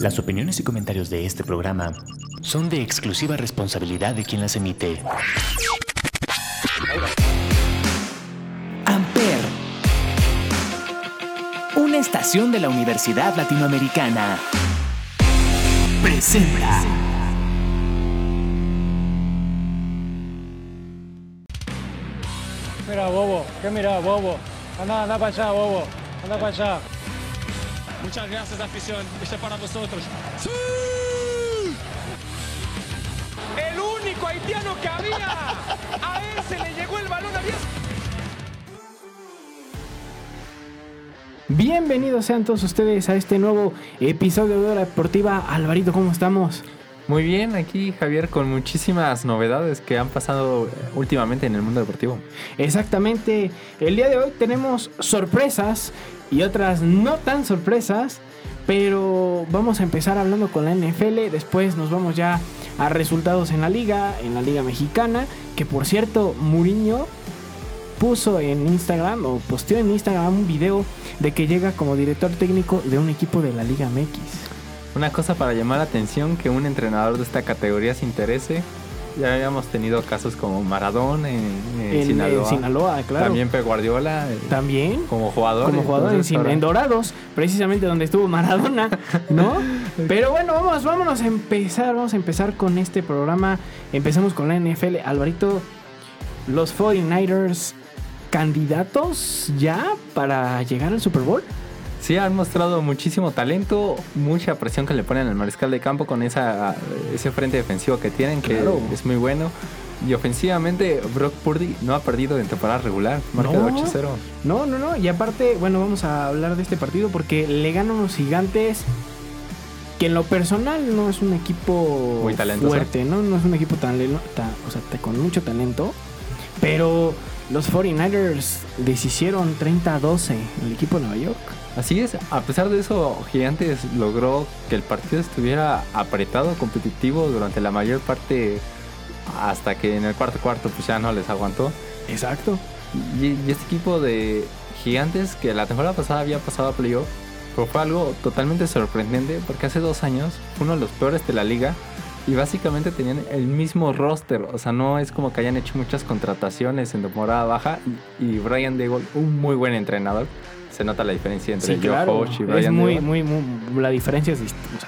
Las opiniones y comentarios de este programa son de exclusiva responsabilidad de quien las emite. Amper, una estación de la Universidad Latinoamericana, presenta. Mira, bobo, ¿qué mira, bobo? Anda, anda para allá, bobo, anda para allá. Muchas gracias, afición. Este para vosotros. El único haitiano que había. A él se le llegó el balón abierto. Bienvenidos sean todos ustedes a este nuevo episodio de Hora Deportiva. Alvarito, ¿cómo estamos? Muy bien, aquí Javier con muchísimas novedades que han pasado últimamente en el mundo deportivo. Exactamente, el día de hoy tenemos sorpresas y otras no tan sorpresas, pero vamos a empezar hablando con la NFL, después nos vamos ya a resultados en la liga, en la liga mexicana, que por cierto, Muriño puso en Instagram o posteó en Instagram un video de que llega como director técnico de un equipo de la Liga MX. Una cosa para llamar la atención que un entrenador de esta categoría se interese. Ya habíamos tenido casos como Maradón en, en En, Sinaloa. en Sinaloa, claro. También Pep Guardiola eh, También. como jugador. como jugador entonces en Dorados, precisamente donde estuvo Maradona, ¿no? Pero bueno, vamos, vámonos a empezar, vamos a empezar con este programa. Empezamos con la NFL. Alvarito, los 49ers candidatos ya para llegar al Super Bowl. Sí, han mostrado muchísimo talento, mucha presión que le ponen al mariscal de campo con esa, ese frente defensivo que tienen, que Claro. es muy bueno. Y ofensivamente, Brock Purdy no ha perdido en temporada regular, marca No. de 8-0. No, no, no. Y aparte, bueno, vamos a hablar de este partido porque le ganan unos gigantes que en lo personal no es un equipo Muy talentoso. fuerte, ¿no? No es un equipo tan, lelo- ta- o sea, te- con mucho talento. Pero los 49ers deshicieron 30-12 el equipo de Nueva York. Así es, a pesar de eso, Gigantes logró que el partido estuviera apretado, competitivo durante la mayor parte, hasta que en el cuarto cuarto pues ya no les aguantó. Exacto. Y, y este equipo de Gigantes, que la temporada pasada había pasado a playoff, pero fue algo totalmente sorprendente, porque hace dos años fue uno de los peores de la liga. Y básicamente tenían el mismo roster, o sea, no es como que hayan hecho muchas contrataciones en temporada baja. Y, y Brian Dable, un muy buen entrenador, se nota la diferencia entre Sí, Joe claro. Y Es Brian muy, Dable. muy, muy, la diferencia es dist- o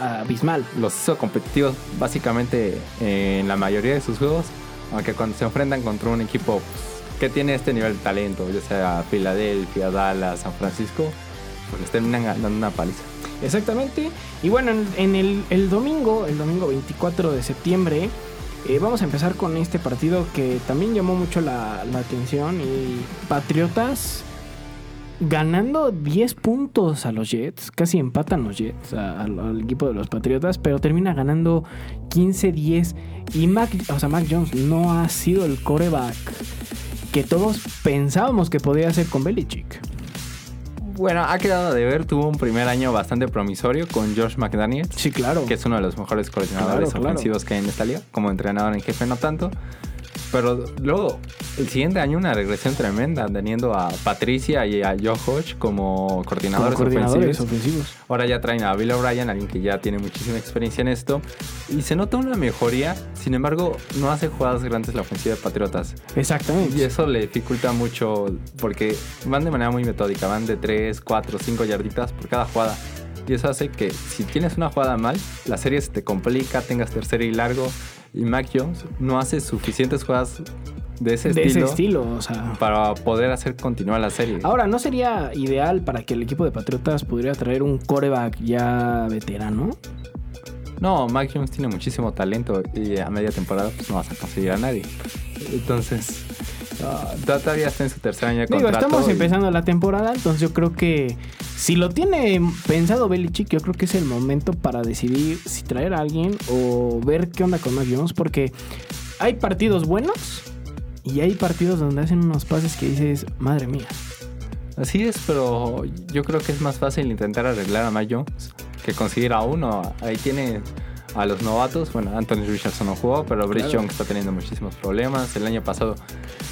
sea, abismal. Los hizo competitivos básicamente en la mayoría de sus juegos, aunque cuando se enfrentan contra un equipo pues, que tiene este nivel de talento, ya sea Filadelfia, Dallas, San Francisco, pues les terminan dando una paliza. Exactamente. Y bueno, en, en el, el domingo, el domingo 24 de septiembre, eh, vamos a empezar con este partido que también llamó mucho la, la atención. Y Patriotas ganando 10 puntos a los Jets, casi empatan los Jets a- al, al equipo de los Patriotas, pero termina ganando 15-10. Y Mac, o sea, Mac Jones no ha sido el coreback que todos pensábamos que podía ser con Belichick. Bueno, ha quedado de ver, tuvo un primer año bastante promisorio con Josh McDaniels, Sí, claro. que es uno de los mejores coordinadores Claro, claro. ofensivos que hay en esta liga, como entrenador en jefe no tanto. Pero luego, el siguiente año una regresión tremenda, teniendo a Patricia y a Joe Hodge como como coordinadores, coordinadores ofensivos. ofensivos. Ahora ya traen a Bill O'Brien, alguien que ya tiene muchísima experiencia en esto. Y se nota una mejoría, sin embargo, no hace jugadas grandes la ofensiva de Patriotas. Exactamente. Y eso le dificulta mucho porque van de manera muy metódica, van de 3, 4, 5 yarditas por cada jugada. Y eso hace que si tienes una jugada mal, la serie se te complica, tengas tercero y largo. Y Mac Jones no hace suficientes jugadas de ese de estilo, ese estilo, o sea. para poder hacer continuar la serie. Ahora, ¿no sería ideal para que el equipo de Patriotas pudiera traer un coreback ya veterano? No, Mac Jones tiene muchísimo talento y a media temporada pues no vas a conseguir a nadie. Entonces, ah, todavía está en su tercer año de Digo, contrato. estamos y- empezando la temporada, entonces yo creo que si lo tiene pensado Belichick, yo creo que es el momento para decidir si traer a alguien o ver qué onda con Mac Jones, porque hay partidos buenos y hay partidos donde hacen unos pases que dices, madre mía. Así es, pero yo creo que es más fácil intentar arreglar a Mac Jones que conseguir a uno. Ahí tiene a los novatos. Bueno, Anthony Richardson no jugó, pero Brice Claro. Young está teniendo muchísimos problemas. El año pasado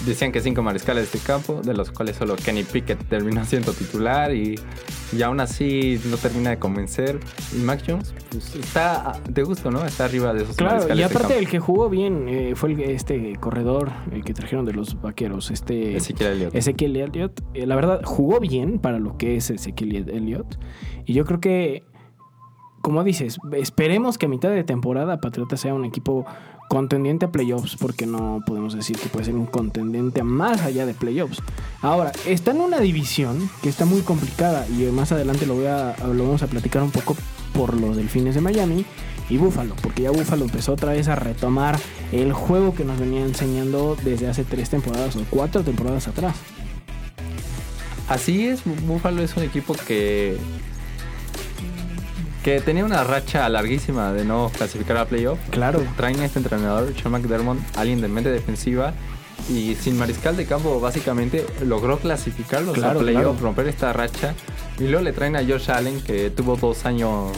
decían que cinco mariscales de campo, de los cuales solo Kenny Pickett terminó siendo titular y, y aún así no termina de convencer. Y Mac Jones pues, está de gusto, ¿no? Está arriba de esos Claro, mariscales y de aparte campo. el que jugó bien eh, fue el, este corredor el que trajeron de los vaqueros, este Ezequiel Elliott. Ezequiel Elliott. Eh, la verdad, jugó bien para lo que es Ezequiel Elliott. Y yo creo que, como dices, esperemos que a mitad de temporada Patriota sea un equipo contendiente a playoffs, porque no podemos decir que puede ser un contendiente más allá de playoffs. Ahora, está en una división que está muy complicada y más adelante lo, voy a, lo vamos a platicar un poco por los Delfines de Miami y Buffalo, porque ya Buffalo empezó otra vez a retomar el juego que nos venía enseñando desde hace tres temporadas o cuatro temporadas atrás. Así es, Buffalo es un equipo que que tenía una racha larguísima de no clasificar a playoff. Claro. Traen a este entrenador, Sean McDermott, alguien de mente defensiva y sin mariscal de campo básicamente logró clasificarlos Claro, a playoff, claro. romper esta racha y luego le traen a Josh Allen que tuvo dos años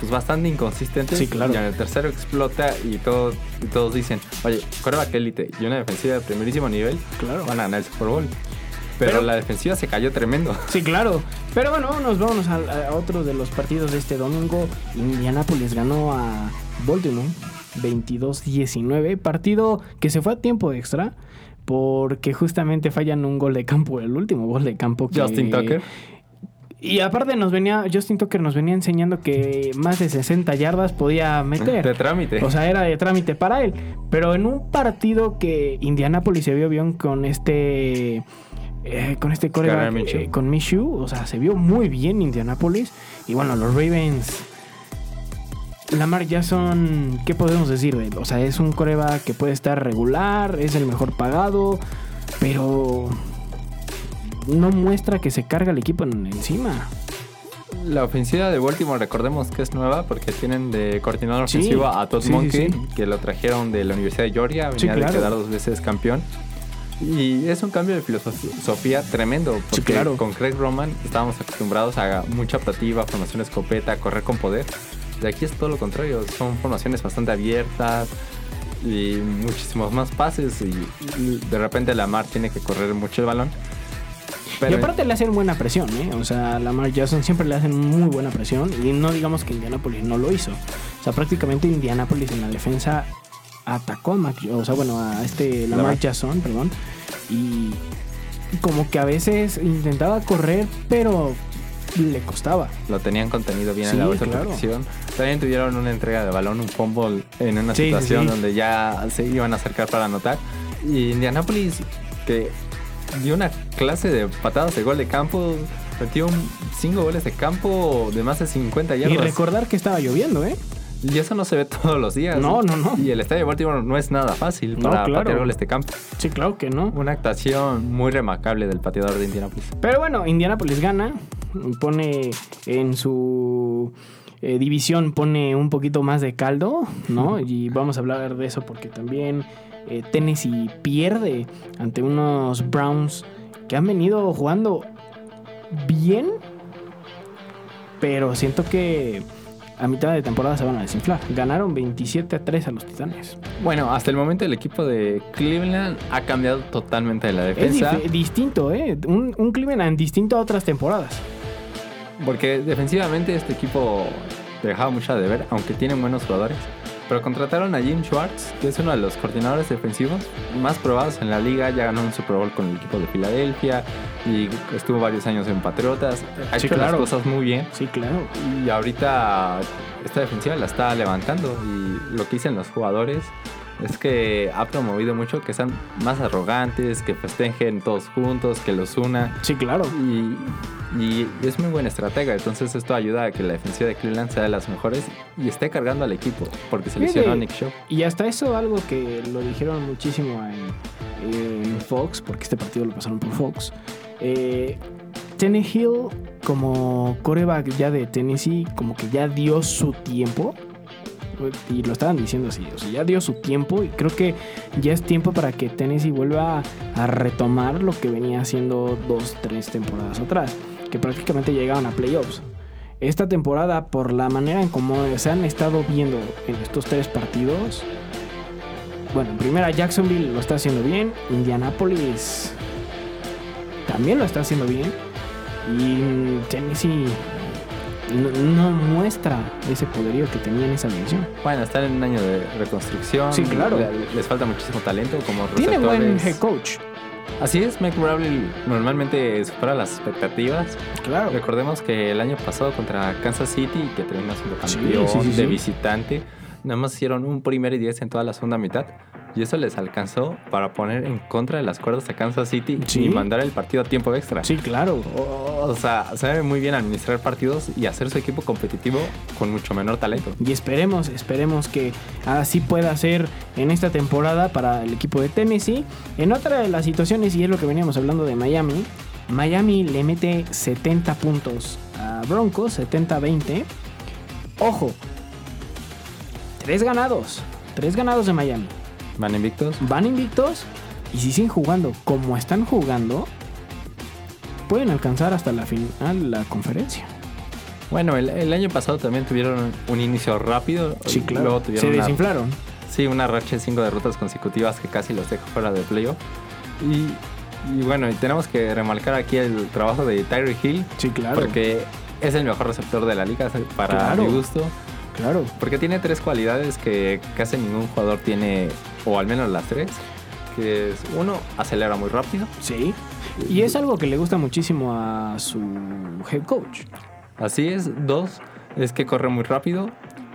pues bastante inconsistentes Sí, claro. y en el tercero explota y, todos y todos dicen, oye, coreback élite y una defensiva de primerísimo nivel Claro. van a ganar el Super Bowl. Pero, Pero- la defensiva se cayó tremendo. Sí, claro. Pero bueno, vámonos, vámonos a, a otro de los partidos de este domingo. Indianapolis ganó a Baltimore 22-19. Partido que se fue a tiempo extra. Porque justamente fallan un gol de campo, el último gol de campo que... Justin Tucker. Y aparte nos venía, Justin Tucker nos venía enseñando que más de 60 yardas podía meter. De trámite. O sea, era de trámite para él. Pero en un partido que Indianapolis se vio bien con este. Eh, con este coreback, eh, con Minshew, o sea, se vio muy bien Indianapolis. Y bueno, los Ravens. Lamar Jackson, ¿qué podemos decir de él? O sea, es un coreback que puede estar regular, es el mejor pagado, pero no muestra que se carga el equipo en- encima. La ofensiva de Baltimore, recordemos que es nueva porque tienen de coordinador Sí, ofensivo a Todd sí, Monkey, sí. que lo trajeron de la Universidad de Georgia, venía Sí, de claro. quedar dos veces campeón. Y es un cambio de filosofía tremendo, porque claro. con Craig Roman estábamos acostumbrados a mucha optativa, formación escopeta, correr con poder. De aquí es todo lo contrario, son formaciones bastante abiertas y muchísimos más pases y, de repente Lamar tiene que correr mucho el balón. y aparte le hacen buena presión, ¿eh? O sea, Lamar Jackson siempre le hacen muy buena presión y no digamos que Indianapolis no lo hizo. O sea, prácticamente Indianapolis en la defensa a Mac, o sea, bueno, a este Lamar. Jackson, perdón, y como que a veces intentaba correr, pero le costaba. lo tenían contenido bien Sí, en la bolsa claro. También tuvieron una entrega de balón, un fumble en una Sí, situación sí. donde ya se iban a acercar para anotar. Y Indianapolis, que dio una clase de patadas de gol de campo, metió cinco goles de campo de más de 50 Y yardas. recordar que estaba lloviendo, ¿eh? Y eso no se ve todos los días. No, no, no. Y el estadio de Baltimore no es nada fácil No, para claro. patear goles de campo. Sí, claro que no. Una actuación muy remarcable del pateador de Indianapolis. Pero bueno, Indianapolis gana, pone en su eh, división, pone un poquito más de caldo, ¿no? Y vamos a hablar de eso porque también eh, Tennessee pierde ante unos Browns que han venido jugando bien, pero siento que a mitad de temporada se van a desinflar. Ganaron 27 a 3 a los Titanes. Bueno, hasta el momento el equipo de Cleveland ha cambiado totalmente la Es defensa. dif- distinto, ¿eh? Un, un Cleveland distinto a otras temporadas. Porque defensivamente este equipo dejaba mucho de ver, aunque tienen buenos jugadores. Pero contrataron a Jim Schwartz, que es uno de los coordinadores defensivos más probados en la liga. Ya ganó un Super Bowl con el equipo de Filadelfia y estuvo varios años en Patriotas. Ha Sí, hecho claro. las cosas muy bien. Sí, claro. Y ahorita esta defensiva la está levantando. Y lo que dicen los jugadores es que ha promovido mucho que sean más arrogantes, que festejen todos juntos, que los una. Sí, claro. Y, y es muy buena estratega. Entonces esto ayuda a que la defensiva de Cleveland sea de las mejores y esté cargando al equipo. Porque se lesionó a Nick Shaw. Y hasta eso algo que lo dijeron muchísimo en, en Fox, porque este partido lo pasaron por Fox. Eh, Tannehill como coreback ya de Tennessee, como que ya dio su tiempo. Y lo estaban diciendo así, o sea, ya dio su tiempo y creo que ya es tiempo para que Tennessee vuelva a retomar lo que venía haciendo dos, tres temporadas atrás, que prácticamente llegaban a playoffs. esta temporada, por la manera en cómo se han estado viendo en estos tres partidos, bueno, en primera Jacksonville lo está haciendo bien, Indianapolis también lo está haciendo bien y Tennessee no, no muestra ese poderío que tenía en esa división. Bueno, están en un año de reconstrucción. Sí, claro. Le- Les falta muchísimo talento como Tiene buen head coach. Así es, Mike Bradley normalmente supera las expectativas. Claro. Recordemos que el año pasado contra Kansas City, que terminó siendo campeón sí, sí, de visitante, nada más hicieron un primer y diez en toda la segunda mitad. Y eso les alcanzó para poner en contra de las cuerdas a Kansas City Sí. y mandar el partido a tiempo extra. Sí, claro. O, o sea, sabe muy bien administrar partidos y hacer su equipo competitivo con mucho menor talento. Y esperemos, esperemos que así pueda ser en esta temporada para el equipo de Tennessee. En otra de las situaciones, y es lo que veníamos hablando de Miami, Miami le mete 70 puntos a Broncos, 70-20. Ojo, tres ganados, tres ganados de Miami. Van invictos. Van invictos y si siguen jugando como están jugando, pueden alcanzar hasta la final la conferencia. Bueno, el, el año pasado también tuvieron un inicio rápido. Sí, claro. Luego Se tuvieron una, desinflaron. sí, una racha de cinco derrotas consecutivas que casi los dejó fuera de playoff. Y, y bueno, y tenemos que remarcar aquí el trabajo de Tyree Hill. Sí, claro. Porque es el mejor receptor de la liga para Claro. mi gusto. Claro. Porque tiene tres cualidades que casi ningún jugador tiene, o al menos las tres. Que es, uno, acelera muy rápido. Sí. Y es algo que le gusta muchísimo a su head coach. Así es. Dos, es que corre muy rápido.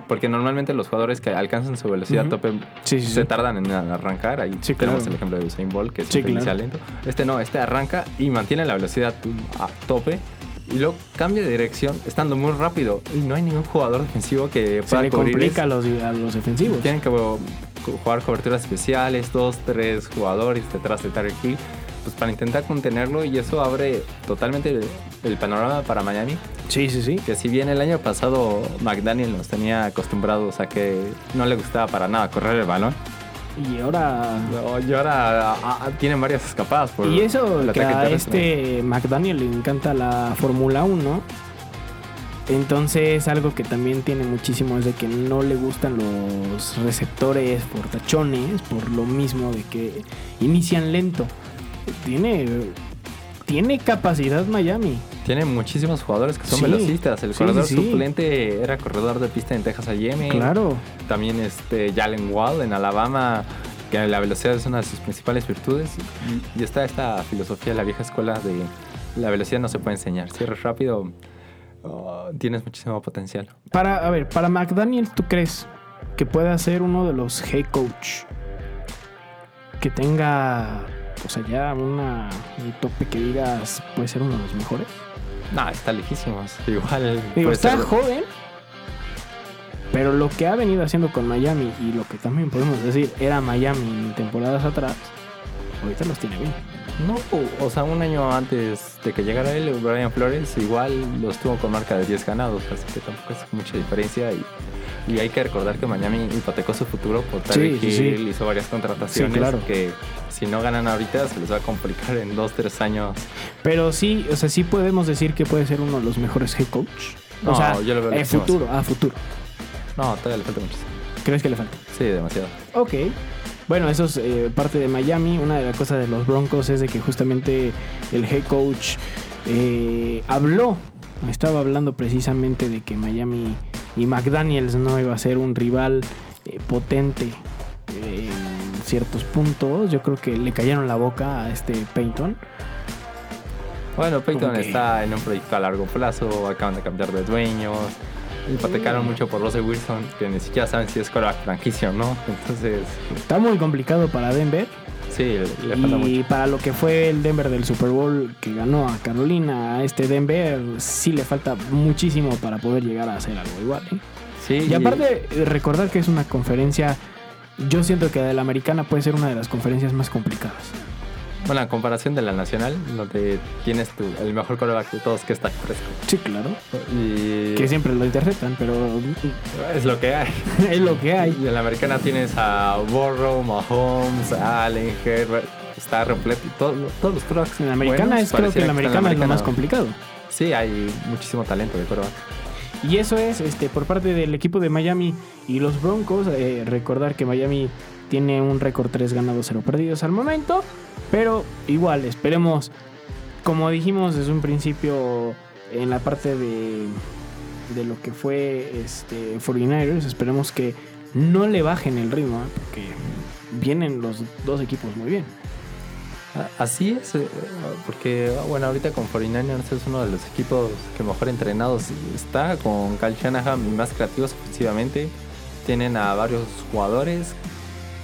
Porque normalmente los jugadores que alcanzan su velocidad Ujú. tope Sí, sí, se sí. tardan en arrancar. Ahí tenemos claro. el ejemplo de Usain Bolt, que inicia claro. lento. Este no, este arranca y mantiene la velocidad a tope. Y luego cambia de dirección estando muy rápido. Y no hay ningún jugador defensivo que Se pueda le cubrir complica a los, a los defensivos. Tienen que uh, jugar coberturas especiales, dos, tres jugadores detrás de Tarek Hill, pues para intentar contenerlo y eso abre totalmente el, el panorama para Miami. Sí, sí, sí. Que si bien el año pasado McDaniel nos tenía acostumbrados a que no le gustaba para nada correr el balón, Y ahora. no, y ahora ah, ah, tienen varias escapadas por Y eso el que a este McDaniel le encanta la Fórmula 1. Entonces algo que también tiene muchísimo es de que no le gustan los receptores portachones por lo mismo de que inician lento. Tiene, tiene capacidad Miami. Tiene muchísimos jugadores que son Sí, velocistas. El sí, corredor sí, suplente era corredor de pista en Texas A&M. Claro. También este Jalen Wall en Alabama, que la velocidad es una de sus principales virtudes. Y, está esta filosofía de la vieja escuela de la velocidad no se puede enseñar. Si eres rápido, oh, tienes muchísimo potencial. Para, a ver, para McDaniel, ¿tú crees que pueda ser uno de los head coach que tenga, o sea, ya una, un tope que digas puede ser uno de los mejores? No, está lejísimos. Igual. Digo, está ser- joven, pero lo que ha venido haciendo con Miami y lo que también podemos decir era Miami en temporadas atrás, ahorita los tiene bien. No, o sea, un año antes de que llegara él, Brian Flores igual los tuvo con marca de 10 ganados, así que tampoco es mucha diferencia. Y, y hay que recordar que Miami hipotecó su futuro por Tyreek Sí, Hill, sí. hizo varias contrataciones Sí, claro. que si no ganan ahorita se les va a complicar en 2, 3 años. Pero sí, o sea, sí podemos decir que puede ser uno de los mejores head coach. O No, sea, yo lo veo lejísimos. futuro, a futuro. No, todavía le falta muchísimo. ¿Crees que le falta? Sí, demasiado. Ok. Bueno, eso es eh, parte de Miami. Una de las cosas de los Broncos es de que justamente el head coach eh, habló, estaba hablando precisamente de que Miami y McDaniels no iba a ser un rival eh, potente eh, en ciertos puntos. Yo creo que le cayeron la boca a este Peyton. Bueno, que- está en un proyecto a largo plazo, acaban de cambiar de dueños, hipotecaron mucho por Russell Wilson, que ni siquiera saben si es quarterback franquicia o no. Entonces, Está muy complicado para Denver. sí, le, falta Y mucho. para lo que fue el Denver del Super Bowl que ganó a Carolina, a este Denver sí le falta muchísimo para poder llegar a hacer algo igual. ¿eh? Sí, Y aparte, recordar que es una conferencia, yo siento que de la americana puede ser una de las conferencias más complicadas. Bueno, a comparación de la nacional, donde tienes tu, el mejor quarterback de todos que está fresco. Sí, claro. Y Que siempre lo interceptan, pero es lo que hay. es lo que hay. Y en la americana tienes a Burrow, Mahomes, Allen, Herbert. Está repleto. Todo, todos los quarterbacks. En la americana buenos es creo que pareciera la en americana es lo más americana. complicado. Sí, hay muchísimo talento de quarterback. Y eso es este, por parte del equipo de Miami y los Broncos. Eh, recordar que Miami tiene un récord 3 ganados, 0 perdidos al momento. Pero igual, esperemos, como dijimos desde un principio en la parte de, de lo que fue este, 49ers, esperemos que no le bajen el ritmo, ¿eh? porque vienen los dos equipos muy bien. A- Así es, eh, porque bueno, ahorita con 49ers es uno de los equipos que mejor entrenados está, con Kyle Shanahan y más creativos ofensivamente. Tienen a varios jugadores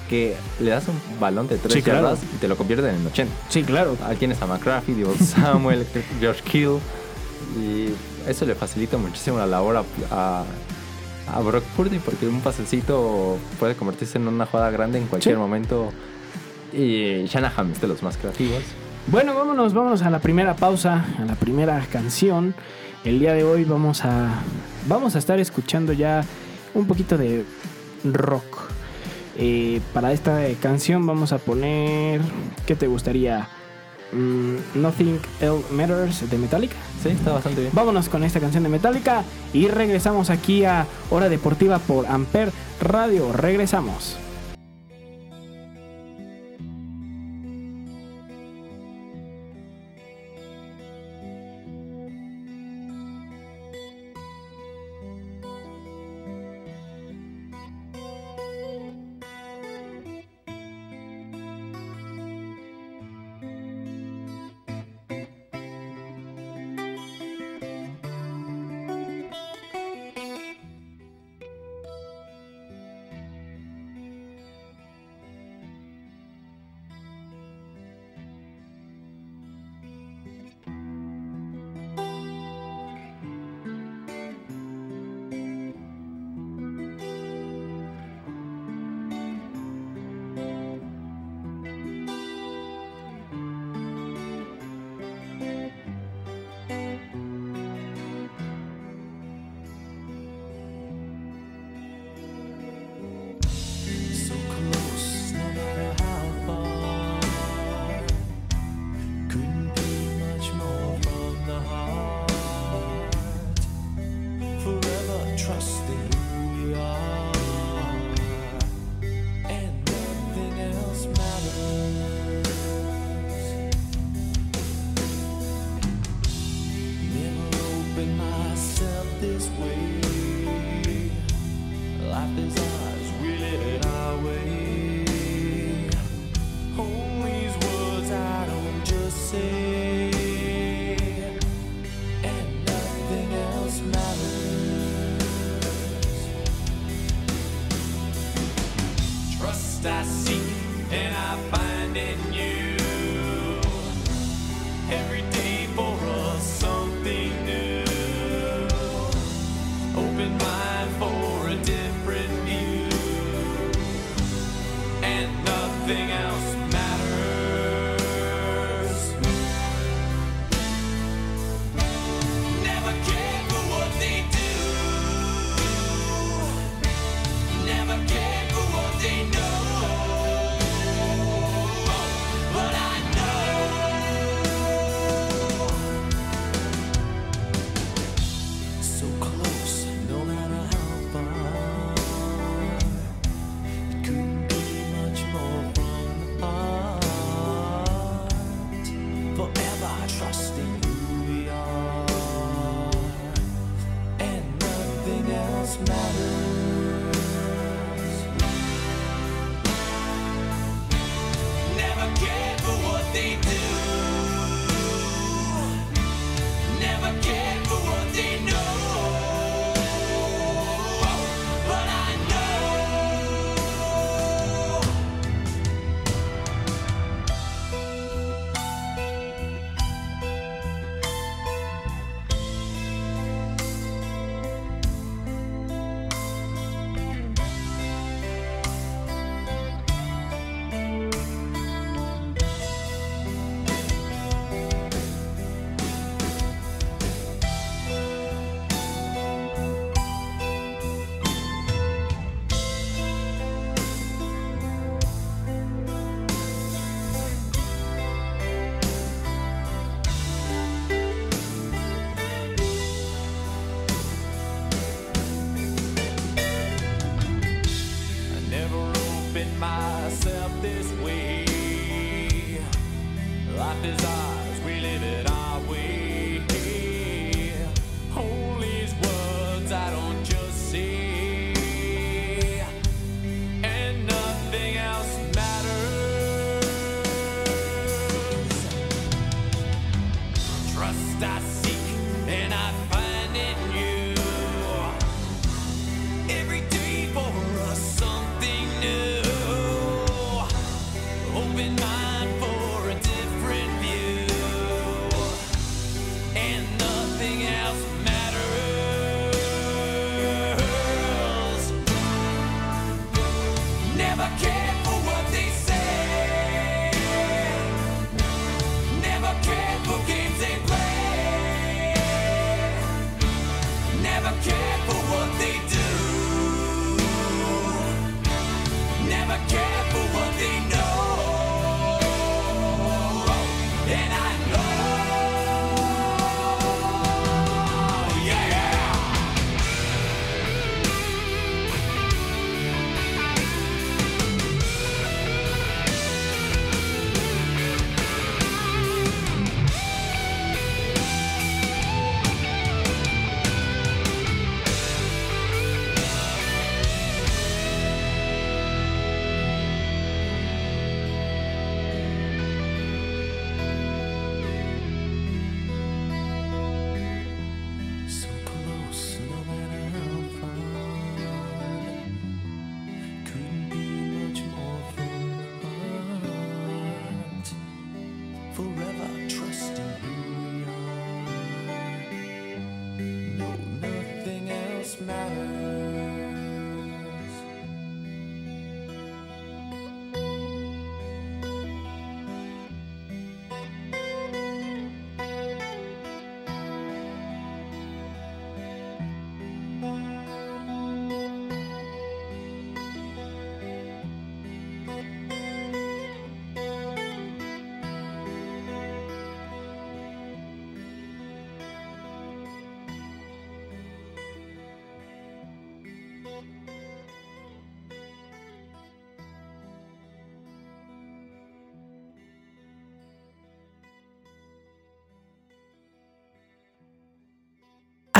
que le das un balón de 3 Sí, claro. yardas y te lo convierten en 80. Sí, claro. Ahí tienes a McCraffy, Divo Samuel, George Kill. Y eso le facilita muchísimo la labor a, a, a Brock Purdy porque un pasecito puede convertirse en una jugada grande en cualquier Sí. momento. Y Shanahan es de los más creativos. Bueno, vámonos, vámonos a la primera pausa, a la primera canción. El día de hoy vamos a vamos a estar escuchando ya un poquito de rock. Eh, para esta canción vamos a poner ¿qué te gustaría? Mm, Nothing Else Matters de Metallica. Sí, está bastante bien. Vámonos con esta canción de Metallica y regresamos aquí a Hora Deportiva por Amper Radio. Regresamos.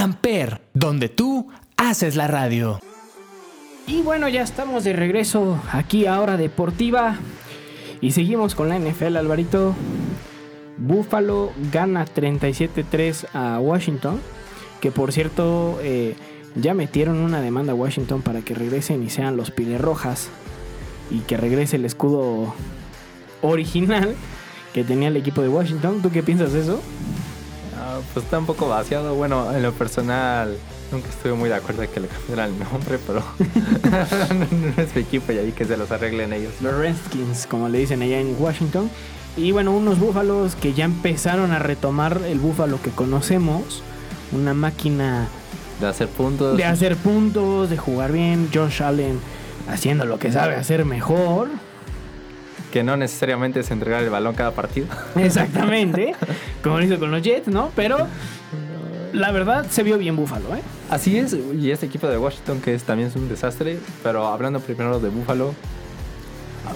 Amper, donde tú haces la radio. Y bueno, ya estamos de regreso aquí a Hora Deportiva. Y seguimos con la NFL, Alvarito. Buffalo gana 37-3 a Washington. Que por cierto, eh, ya metieron una demanda a Washington para que regresen y sean los Piles Rojas. Y que regrese el escudo original que tenía el equipo de Washington. ¿Tú qué piensas de eso? Pues está un poco vaciado. Bueno, en lo personal, nunca estuve muy de acuerdo de que le cambiaran el nombre, pero no es mi equipo y ahí que se los arreglen ellos. Los Redskins, como le dicen allá en Washington. Y bueno, unos búfalos que ya empezaron a retomar el búfalo que conocemos. Una máquina De hacer puntos. de hacer puntos, de jugar bien. Josh Allen haciendo lo que sabe hacer mejor. Que no necesariamente es entregar el balón cada partido. Exactamente. como lo hizo con los Jets, ¿no? Pero la verdad se vio bien búfalo, ¿eh? Así es, y este equipo de Washington que es, también es un desastre, pero hablando primero de Buffalo,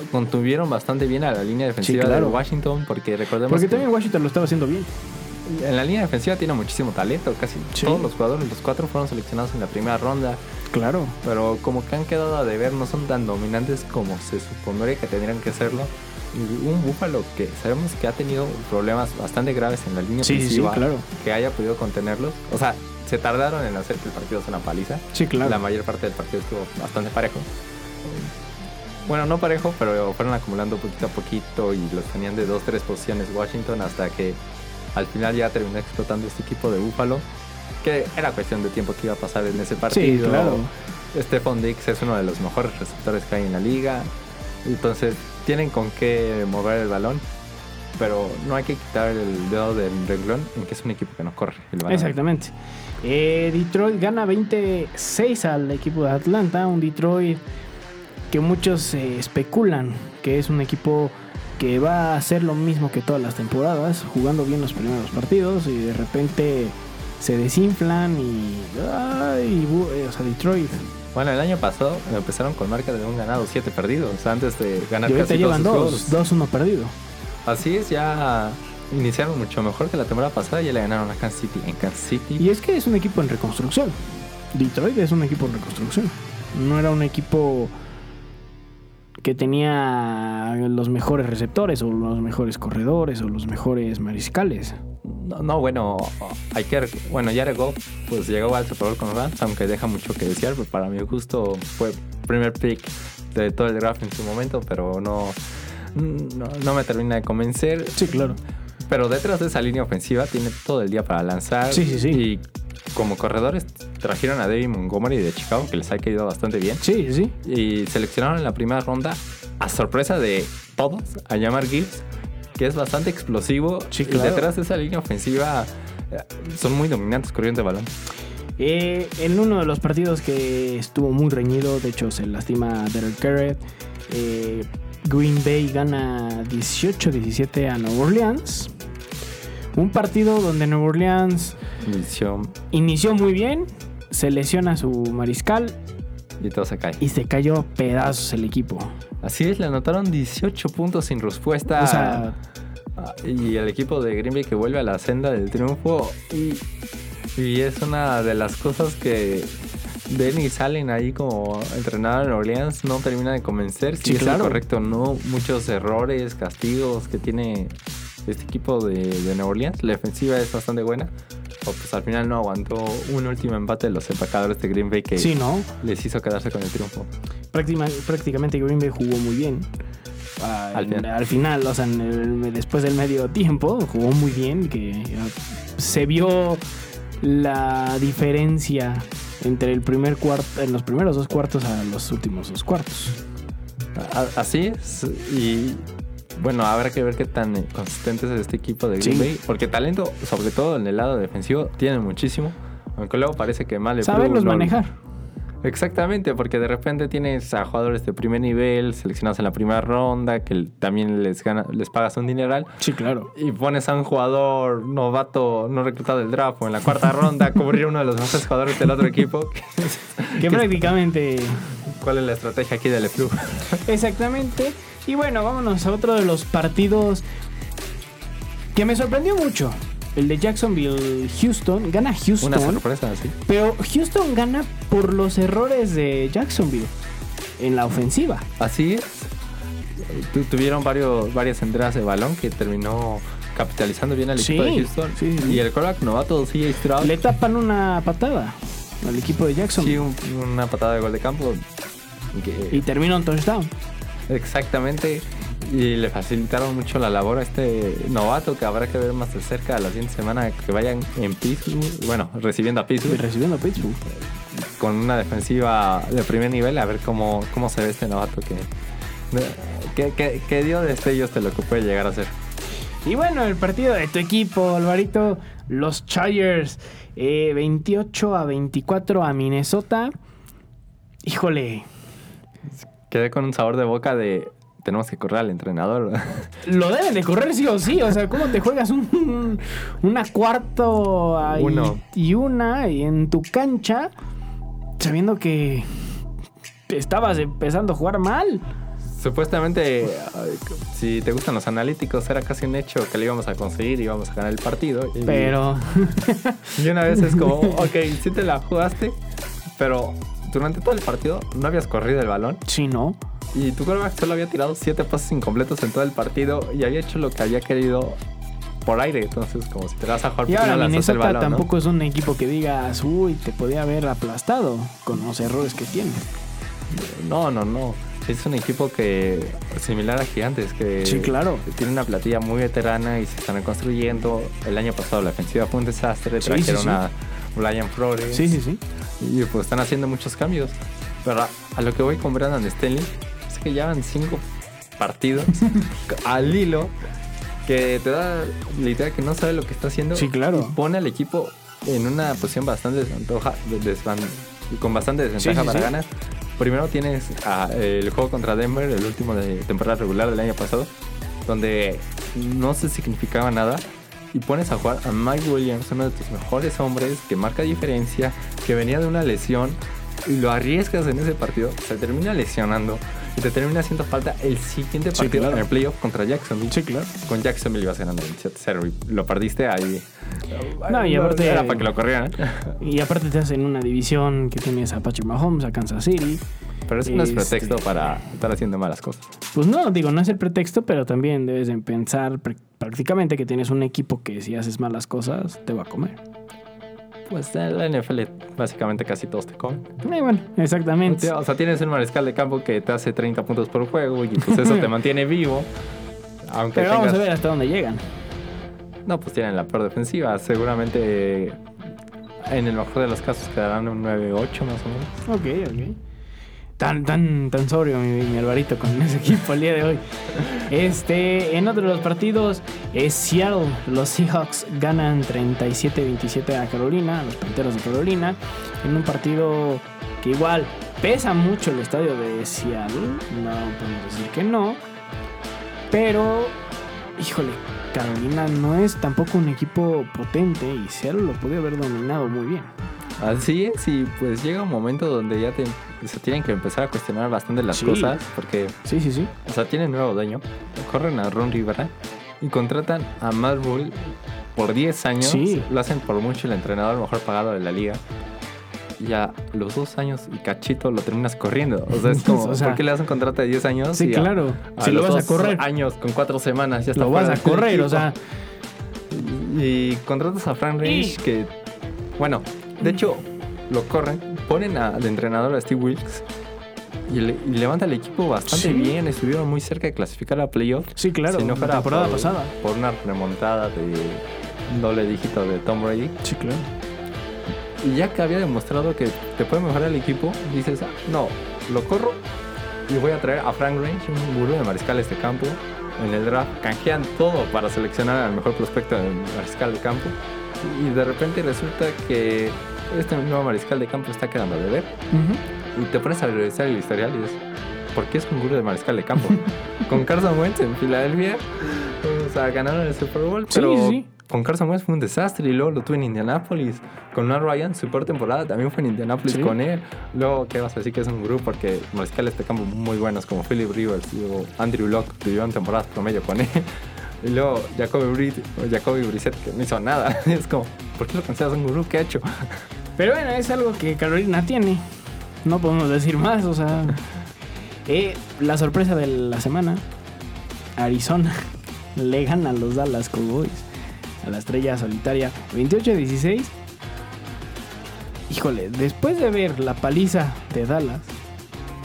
contuvieron bastante bien a la línea defensiva claro. de Washington, porque recordemos Porque que también Washington lo estaba haciendo bien. En la línea defensiva tiene muchísimo talento, casi Sí. todos los jugadores, los cuatro fueron seleccionados en la primera ronda, Claro. pero como que han quedado a deber, no son tan dominantes como se supondría que tendrían que serlo. Y un Buffalo que sabemos que ha tenido problemas bastante graves en la línea sí, ofensiva, claro. que haya podido contenerlos. O sea, se tardaron en hacer que el partido sea una paliza. Sí, claro. La mayor parte del partido estuvo bastante parejo. Bueno, no parejo, pero fueron acumulando poquito a poquito y los tenían de dos, tres posiciones Washington hasta que al final ya terminó explotando este equipo de Buffalo. Que era cuestión de tiempo que iba a pasar en ese partido. claro. Stephon Dix es uno de los mejores receptores que hay en la liga. Entonces tienen con qué mover el balón. Pero no hay que quitar el dedo del renglón en que es un equipo que no corre el balón. Exactamente. Eh, Detroit gana 26 al equipo de Atlanta. Un Detroit que muchos eh, especulan que es un equipo que va a hacer lo mismo que todas las temporadas, jugando bien los primeros partidos y de repente se desinflan y. ay, eh, o sea, Detroit Bueno, el año pasado empezaron con marca de un ganado, siete perdidos, antes de ganar Y casi llevan todos dos, dos, uno perdido. Así es, ya iniciaron mucho mejor que la temporada pasada y ya le ganaron a Kansas City en Kansas City. Y es que es un equipo en reconstrucción. Detroit es un equipo en reconstrucción. No era un equipo que tenía los mejores receptores o los mejores corredores o los mejores mariscales. No, no, bueno, hay que... Bueno, Jared Goff pues llegó al Super Bowl con Rams, aunque deja mucho que desear, pero para mi gusto fue primer pick de todo el draft en su momento, pero no, no, no me termina de convencer. Sí, claro. Pero detrás de esa línea ofensiva tiene todo el día para lanzar. Sí, sí, sí. Y como corredores trajeron a David Montgomery de Chicago, que les ha caído bastante bien. Sí, sí. Y seleccionaron en la primera ronda, a sorpresa de todos, a llamar Gibbs, que es bastante explosivo. Sí, Y detrás de esa línea ofensiva eh, son muy dominantes corriendo el balón. Eh, en uno de los partidos que estuvo muy reñido, de hecho se lastima Derek Carrot, eh, Green Bay gana 18-17 a Nueva Orleans. Un partido donde Nueva Orleans Inició inició muy bien, se lesiona su mariscal y todo se cae. y se cayó a pedazos el equipo. Así es, le anotaron 18 puntos sin respuesta. O sea, y el equipo de Green Bay que vuelve a la senda del triunfo. Y, y es una de las cosas que Dennis Allen ahí como entrenador en Orleans no termina de convencer. Si Sí, es claro. correcto, no. Muchos errores, castigos que tiene este equipo de, de Nueva Orleans. La defensiva es bastante buena. Pues al final no aguantó un último empate de los empacadores de Green Bay que sí, ¿no? les hizo quedarse con el triunfo. Práctima- prácticamente Green Bay jugó muy bien. Ah, Al en- final. al final, o sea, en el- después del medio tiempo, jugó muy bien, que ah, se vio la diferencia entre el primer cuarto, en los primeros dos cuartos a los últimos dos cuartos. Así es. Y bueno, habrá que ver qué tan eh, consistente es este equipo de Green Sí. Bay. Porque talento, sobre todo en el lado defensivo, tienen muchísimo. Aunque luego parece que mal Saberlos manejar. Exactamente, porque de repente tienes a jugadores de primer nivel seleccionados en la primera ronda, que también les gana, les pagas un dineral. Sí, claro. Y pones a un jugador novato, no reclutado del draft, o en la cuarta ronda, a cubrir uno de los mejores jugadores del otro equipo. Que prácticamente. ¿Cuál es la estrategia aquí del club? Exactamente. Y bueno, vámonos a otro de los partidos que me sorprendió mucho. El de Jacksonville Houston. Gana Houston. Una sorpresa, sí. Pero Houston gana por los errores de Jacksonville en la ofensiva. Así es. Tu- tuvieron varios, varias entradas de balón que terminó capitalizando bien al equipo Sí, de Houston. sí, sí. Y el quarterback novato CJ Stroud. Le tapan una patada al equipo de sí, Jacksonville un- una patada de gol de campo. que- y termina un touchdown. Exactamente. Y le facilitaron mucho la labor a este novato que habrá que ver más de cerca la siguiente semana que vayan en Pittsburgh. Bueno, recibiendo a Pittsburgh recibiendo a Pittsburgh. con una defensiva de primer nivel. A ver cómo, cómo se ve este novato que, que, que, que dio destellos de lo que puede llegar a ser. Y bueno, el partido de tu equipo, Alvarito, los Chargers, eh, 28 a 24 a Minnesota. Híjole, Quedé con un sabor de boca de tenemos que correr al entrenador. lo deben de correr sí o sí. O sea, ¿cómo te juegas un, una cuarto Uno. y una y en tu cancha sabiendo que estabas empezando a jugar mal? Supuestamente, si te gustan los analíticos, era casi un hecho que le íbamos a conseguir y íbamos a ganar el partido. Y, Pero y una vez es como, ok, sí te la jugaste, pero durante todo el partido no habías corrido el balón si no, y tu quarterback solo había tirado siete pases incompletos en todo el partido y había hecho lo que había querido por aire. Entonces, como si te vas a jugar y ¿por qué ahora no lanzas el Minnesota balón, no? tampoco es un equipo que digas, uy, te podía haber aplastado con los errores que tiene. No, no, no. Es un equipo que similar a Gigantes, que Sí, claro. tiene una platilla muy veterana y se están reconstruyendo. El año pasado la ofensiva fue un desastre, Sí, trajeron sí, sí. a Brian Flores Sí, sí, sí. y pues están haciendo muchos cambios. Pero a, a lo que voy con Brandon Stanley es que llevan cinco partidos al hilo que te da la idea que no sabe lo que está haciendo. Sí, claro. Y pone al equipo en una posición bastante desventaja, con bastante desventaja Sí, sí, para sí. ganar. Primero tienes ah, el juego contra Denver, el último de temporada regular del año pasado, donde no se significaba nada. Y pones a jugar a Mike Williams, uno de tus mejores hombres, que marca diferencia, que venía de una lesión y lo arriesgas en ese partido, se termina lesionando y te termina haciendo falta el siguiente Sí, partido claro. en el playoff contra Jacksonville. Sí, claro. Con Jacksonville ibas ganando 27-0 y lo perdiste ahí. No, y aparte- Era para que lo corrieran. Y aparte te hacen una división que tienes a Patrick Mahomes, a Kansas City. Pero eso no es Este- pretexto para estar haciendo malas cosas. Pues no, digo, no es el pretexto, pero también debes de pensar pr- prácticamente que tienes un equipo que si haces malas cosas te va a comer. Pues en la NFL básicamente casi todos te comen. Eh, bueno, exactamente. O sea, tienes un mariscal de campo que te hace 30 puntos por juego y pues eso te mantiene vivo. Aunque Pero vamos a tengas- ver hasta dónde llegan. No, pues tienen la peor defensiva. Seguramente en el mejor de los casos quedarán un 9-8 más o menos. Ok, ok. Tan, tan, tan sobrio mi, mi Alvarito con ese equipo el día de hoy. Este, en otro de los partidos, es Seattle. Los Seahawks ganan 37-27 a Carolina, a los Panteros de Carolina, en un partido que igual pesa mucho el estadio de Seattle. No podemos decir que no. Pero, híjole, Carolina no es tampoco un equipo potente y Seattle lo podía haber dominado muy bien. Así es, y pues llega un momento donde ya te, se tienen que empezar a cuestionar bastante las Sí. cosas, porque, Sí, sí, sí. o sea, tienen nuevo dueño, corren a Ron Rivera y contratan a Matt Rule por 10 años, Sí. lo hacen por mucho el entrenador mejor pagado de la liga. Y a los dos años y cachito lo terminas corriendo. O sea, es como, O sea, ¿por qué le das un contrato de 10 años? Sí, y a- claro. a si lo los vas a correr, años con cuatro semanas ya está lo vas a correr, o sea, Y contratas a Frank Reich Y- que, bueno, de hecho, lo corren, ponen al entrenador a Steve Wilkes y, le- y levanta el equipo bastante Sí. bien. Estuvieron muy cerca de clasificar a playoff. sí, claro, si no la fuera temporada por, pasada. por una remontada de doble dígito de Tom Brady. Sí, claro. Y ya que había demostrado que te puede mejorar el equipo, dices, "Ah, no, lo corro y voy a traer a Frank Range, un gurú de mariscales de campo. En el draft canjean todo para seleccionar al mejor prospecto de mariscal de campo. Y de repente resulta que este nuevo mariscal de campo está quedando de ver. Y te pones a revisar el historial y dices, ¿por qué es un gurú de mariscal de campo? con Carson Wentz en Filadelfia, o sea, ganaron el Super Bowl, pero sí. con Carson Wentz fue un desastre y luego lo tuve en Indianapolis. Con Matt Ryan, su peor temporada también fue en Indianapolis Sí. con él. Luego, ¿qué vas a decir que es un gurú? Porque mariscales de campo muy buenos como Philip Rivers y Andrew Locke tuvieron temporadas promedio con él. Y luego Jacoby, Brit- Jacoby Brissett que no hizo nada. Es como, ¿por qué lo consideras un gurú? ¿Qué ha hecho? Pero bueno, es algo que Carolina tiene. No podemos decir más, o sea. Eh, la sorpresa de la semana: Arizona le gana a los Dallas Cowboys a la estrella solitaria 28-16. Híjole, después de ver la paliza de Dallas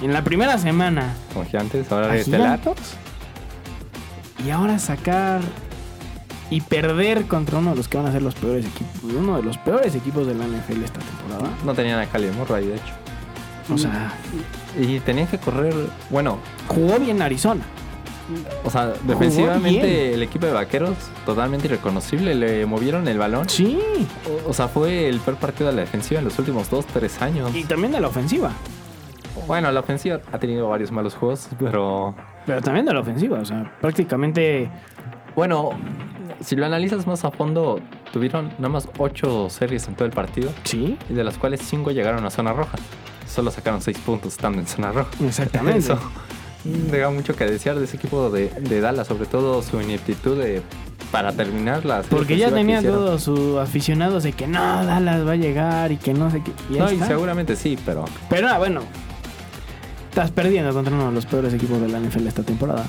en la primera semana Como gigantes, ahora de estelar. Y ahora sacar y perder contra uno de los que van a ser los peores equipos, uno de los peores equipos de la NFL esta temporada. No tenían a Cali Murray, de hecho. O sea, Y tenían que correr, bueno, jugó bien Arizona. o sea, defensivamente el equipo de vaqueros totalmente irreconocible, le movieron el balón. Sí, O, o sea, fue el peor partido de la defensiva en los últimos dos, tres años. y también de la ofensiva. Bueno, la ofensiva ha tenido varios malos juegos, pero Pero también de la ofensiva, o sea, prácticamente bueno, si lo analizas más a fondo, tuvieron nada más ocho series en todo el partido sí, y de las cuales cinco llegaron a zona roja. Solo sacaron seis puntos estando en zona roja. exactamente. Eso deja mucho que desear de ese equipo de, de Dallas, sobre todo su ineptitud de, para terminar las. Porque ya tenía todos sus aficionados de que no, Dallas va a llegar y que no sé qué. y No, y seguramente sí, pero Pero ah, bueno, estás perdiendo contra uno de los peores equipos de la NFL esta temporada.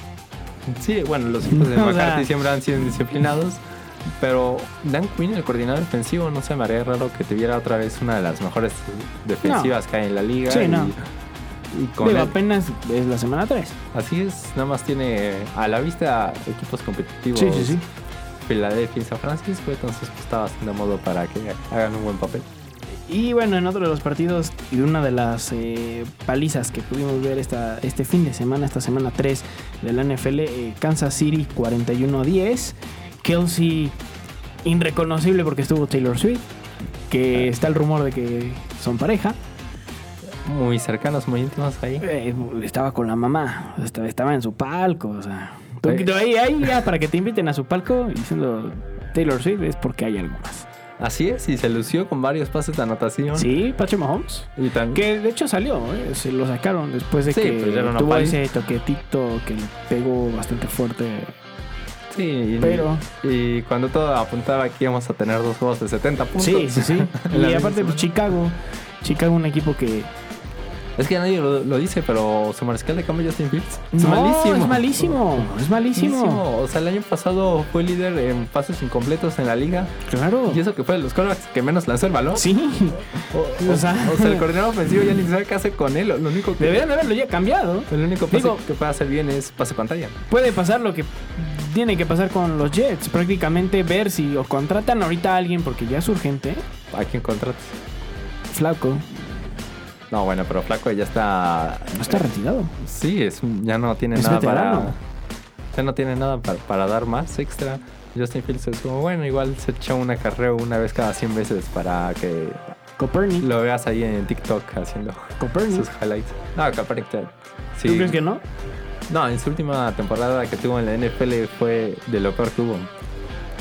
sí, bueno, los equipos de O sea- McCarthy siempre han sido disciplinados. Pero Dan Quinn, el coordinador defensivo, no se me haría raro que tuviera otra vez una de las mejores defensivas que hay en la liga. Sí, y, no. y con Digo, él- apenas es la semana 3. así es, nada más tiene a la vista equipos competitivos. Sí, sí, sí. Filadelfia y San Francisco, entonces pues, está bastante modo para que hagan un buen papel. Y bueno, en otro de los partidos y una de las eh, palizas que pudimos ver esta, este fin de semana, esta semana 3 de la NFL, eh, Kansas City 41-10. Kelsey irreconocible porque estuvo Taylor Swift, que está el rumor de que son pareja. Muy cercanos, muy íntimos ahí. Eh, estaba con la mamá, estaba, estaba en su palco, o sea. ahí, ahí ya para que te inviten a su palco diciendo Taylor Swift es porque hay algo más. Así es, y se lució con varios pases de anotación. Sí, Patrick Mahomes. Y Que de hecho salió, ¿eh? se lo sacaron después de Sí, que pues tuvo pali- ese toquetito que le pegó bastante fuerte. Sí, y, Pero- y cuando todo apuntaba que íbamos a tener dos juegos de 70 puntos. Sí, sí, sí. Y aparte, pues. Chicago. Chicago, un equipo que. Es que nadie lo, lo dice, pero su mariscal de cambio Justin Fields es No, malísimo. Es malísimo. Es malísimo. Malísimo. O sea, el año pasado fue líder en pases incompletos en la liga. Claro. Y eso que fue de los quarterbacks que menos lanzó el balón. Sí. O, o- O sea- o sea, el coordinador ofensivo ya ni sabe qué hace con él. Lo único que, Deberían haberlo ya cambiado. el único pase Digo- que puede hacer bien es pase pantalla. Puede pasar lo que tiene que pasar con los Jets. Prácticamente ver si o contratan ahorita a alguien porque ya es urgente. ¿A quién contratas? Flaco. No, bueno, pero Flaco ya está. No está retirado. Sí, es, ya no tiene Es nada veterano. para. Ya no tiene nada para, para dar más extra. Justin Fields es como, bueno, igual se echa un acarreo una vez cada 100 veces para que Copernic. lo veas ahí en TikTok haciendo Copernic. sus highlights. No, Kaepernick ya- sí. ¿Tú crees que no? No, en su última temporada que tuvo en la NFL fue de lo peor que hubo.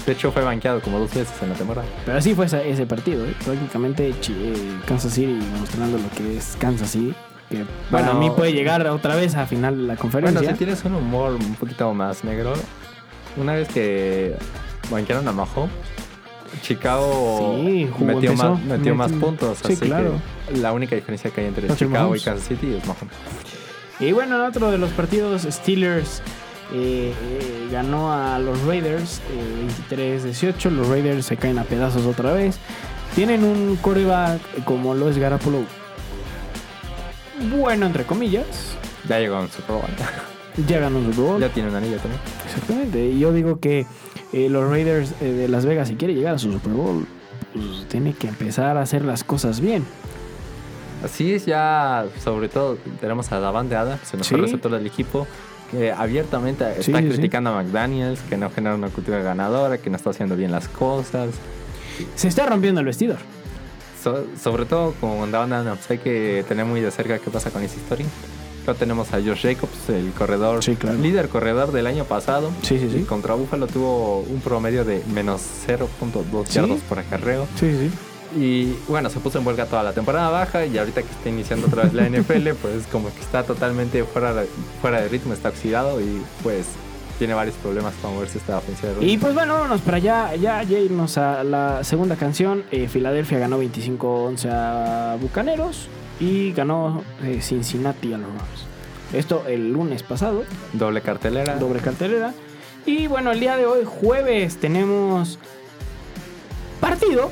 De hecho, fue banqueado como dos veces en la temporada. Pero así fue ese partido. ¿eh? Prácticamente eh, Kansas City mostrando lo que es Kansas City. Que para Bueno. mí puede llegar otra vez a final de la conferencia. Bueno, si tienes un humor un poquito más negro, una vez que banquearon a Mahomes, Chicago Sí, metió, empezó, más, metió más metió- puntos. sí, así claro. que la única diferencia que hay entre Chicago Mahomes. y Kansas City es Mahomes. Y bueno, en otro de los partidos, Steelers eh, eh, ganó a los Raiders eh, 23-18. Los Raiders se caen a pedazos otra vez. Tienen un coreback como lo es Garapolo. Bueno, entre comillas. Ya llegó en Super Bowl. Ya ganó un Super Bowl. ya tiene un anillo también. Exactamente. Y yo digo que eh, los Raiders eh, de Las Vegas, si quiere llegar a su Super Bowl, pues tiene que empezar a hacer las cosas bien. Así es, ya sobre todo tenemos a Davante Adams, el mejor Sí. receptor del equipo, que abiertamente Sí, está sí, sí. criticando a McDaniels, que no genera una cultura ganadora, que no está haciendo bien las cosas. Se está rompiendo el vestidor. So- sobre todo con Davante Adams, hay que tener muy de cerca qué pasa con esa historia. Luego tenemos a Josh Jacobs, el corredor, claro. líder corredor del año pasado. Sí, sí, sí. Y contra Buffalo tuvo un promedio de menos 0.2 Sí. yardos por acarreo. Sí, sí. Y bueno, se puso en huelga toda la temporada baja y ahorita que está iniciando otra vez la NFL, pues como que está totalmente fuera de, fuera de ritmo, está oxidado y pues tiene varios problemas para moverse esta ofensiva. de Y pues bueno, vámonos para allá, ya, ya irnos a la segunda canción. Eh, Filadelfia ganó 25-11 a Bucaneros y ganó eh, Cincinnati a los Rams. Esto el lunes pasado, Doble cartelera. doble cartelera. Y bueno, el día de hoy, jueves, tenemos partido,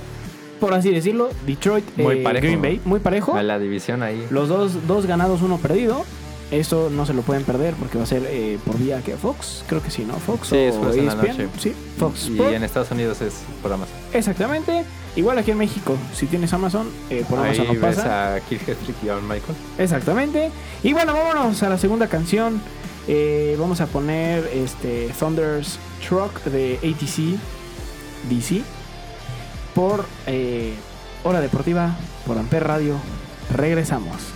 por así decirlo. Detroit, Muy eh, parejo. Green Bay, muy parejo. A la división ahí. Los dos, dos ganados, uno perdido. Eso no se lo pueden perder porque va a ser eh, por vía que Fox, creo que sí, ¿no? Fox Sí, o después en la ESPN. noche. Sí, Fox Y en Estados Unidos es por Amazon. Exactamente. Igual aquí en México, si tienes Amazon, eh, por Amazon ahí no ves pasa. a y a Michael. Exactamente. Y bueno, vámonos a la segunda canción. Eh, vamos a poner este Thunder's Truck de ATC DC por eh, Hora Deportiva, por Amper Radio. Regresamos.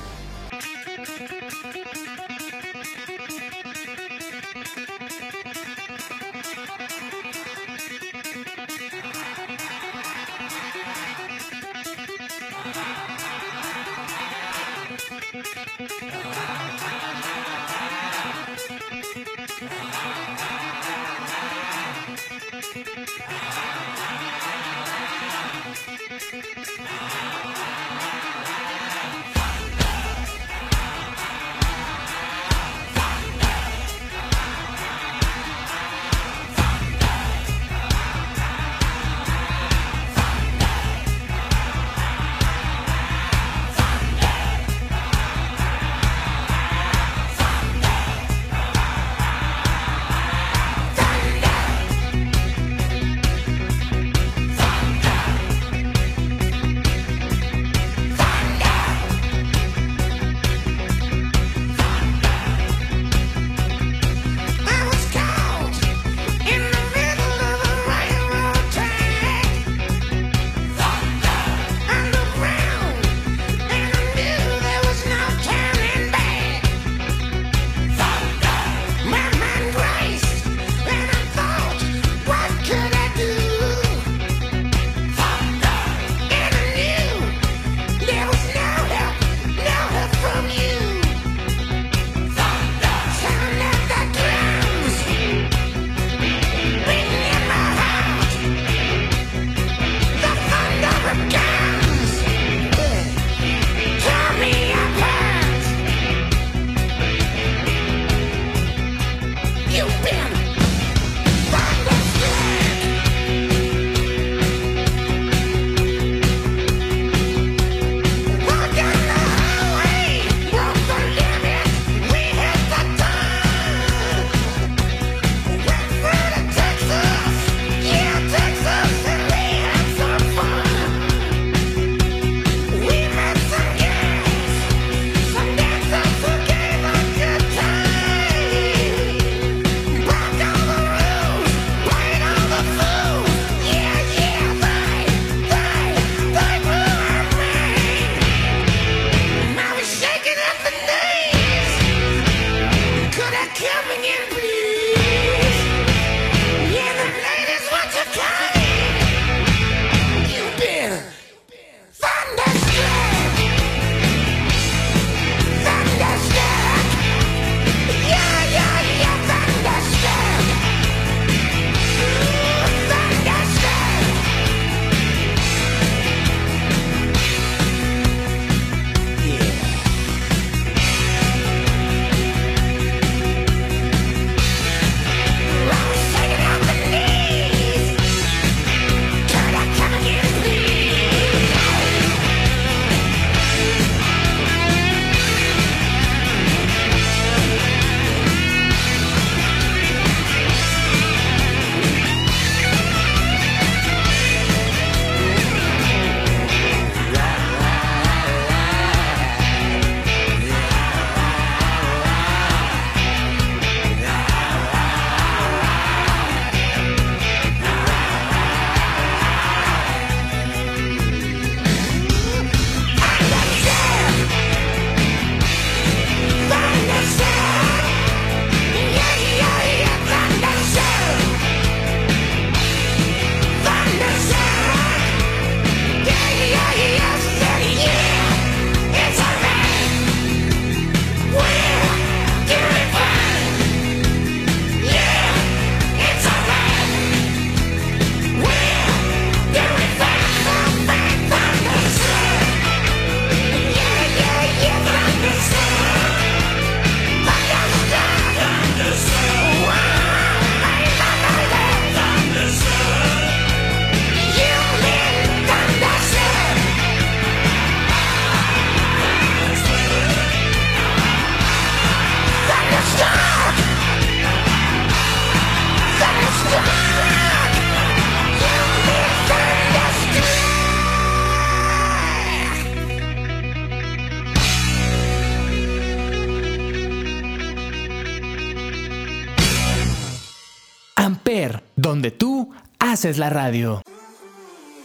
Haces la radio.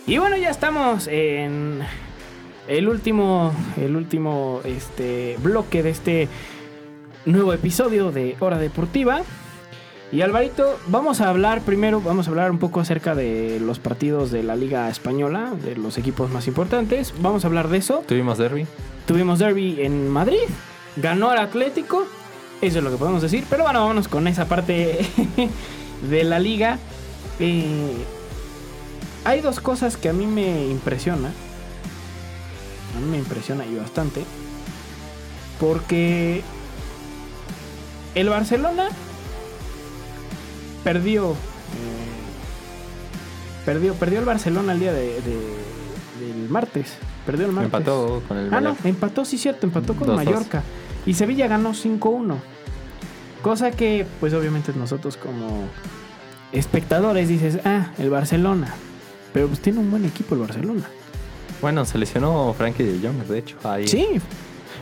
Y bueno, ya estamos en el último, el último este, bloque de este nuevo episodio de Hora Deportiva. Y Alvarito, vamos a hablar primero, vamos a hablar un poco acerca de los partidos de la Liga Española, de los equipos más importantes. Vamos a hablar de eso. Tuvimos derby. Tuvimos derby en Madrid, ganó el Atlético, eso es lo que podemos decir. Pero bueno, vámonos con esa parte de la liga. Eh, hay dos cosas que a mí me impresiona. A mí me impresiona y bastante. Porque el Barcelona perdió. eh, perdió, perdió el Barcelona el día de, de- del martes. Perdió el martes. Empató con el Ah, no, Mallorca. empató, sí, cierto, empató con 2-2. Mallorca. Y Sevilla ganó 5-1. Cosa que, pues obviamente nosotros como espectadores dices, ah, el Barcelona. Pero pues tiene un buen equipo el Barcelona. Bueno, se lesionó Frankie de Jong, de hecho. Ahí. Sí,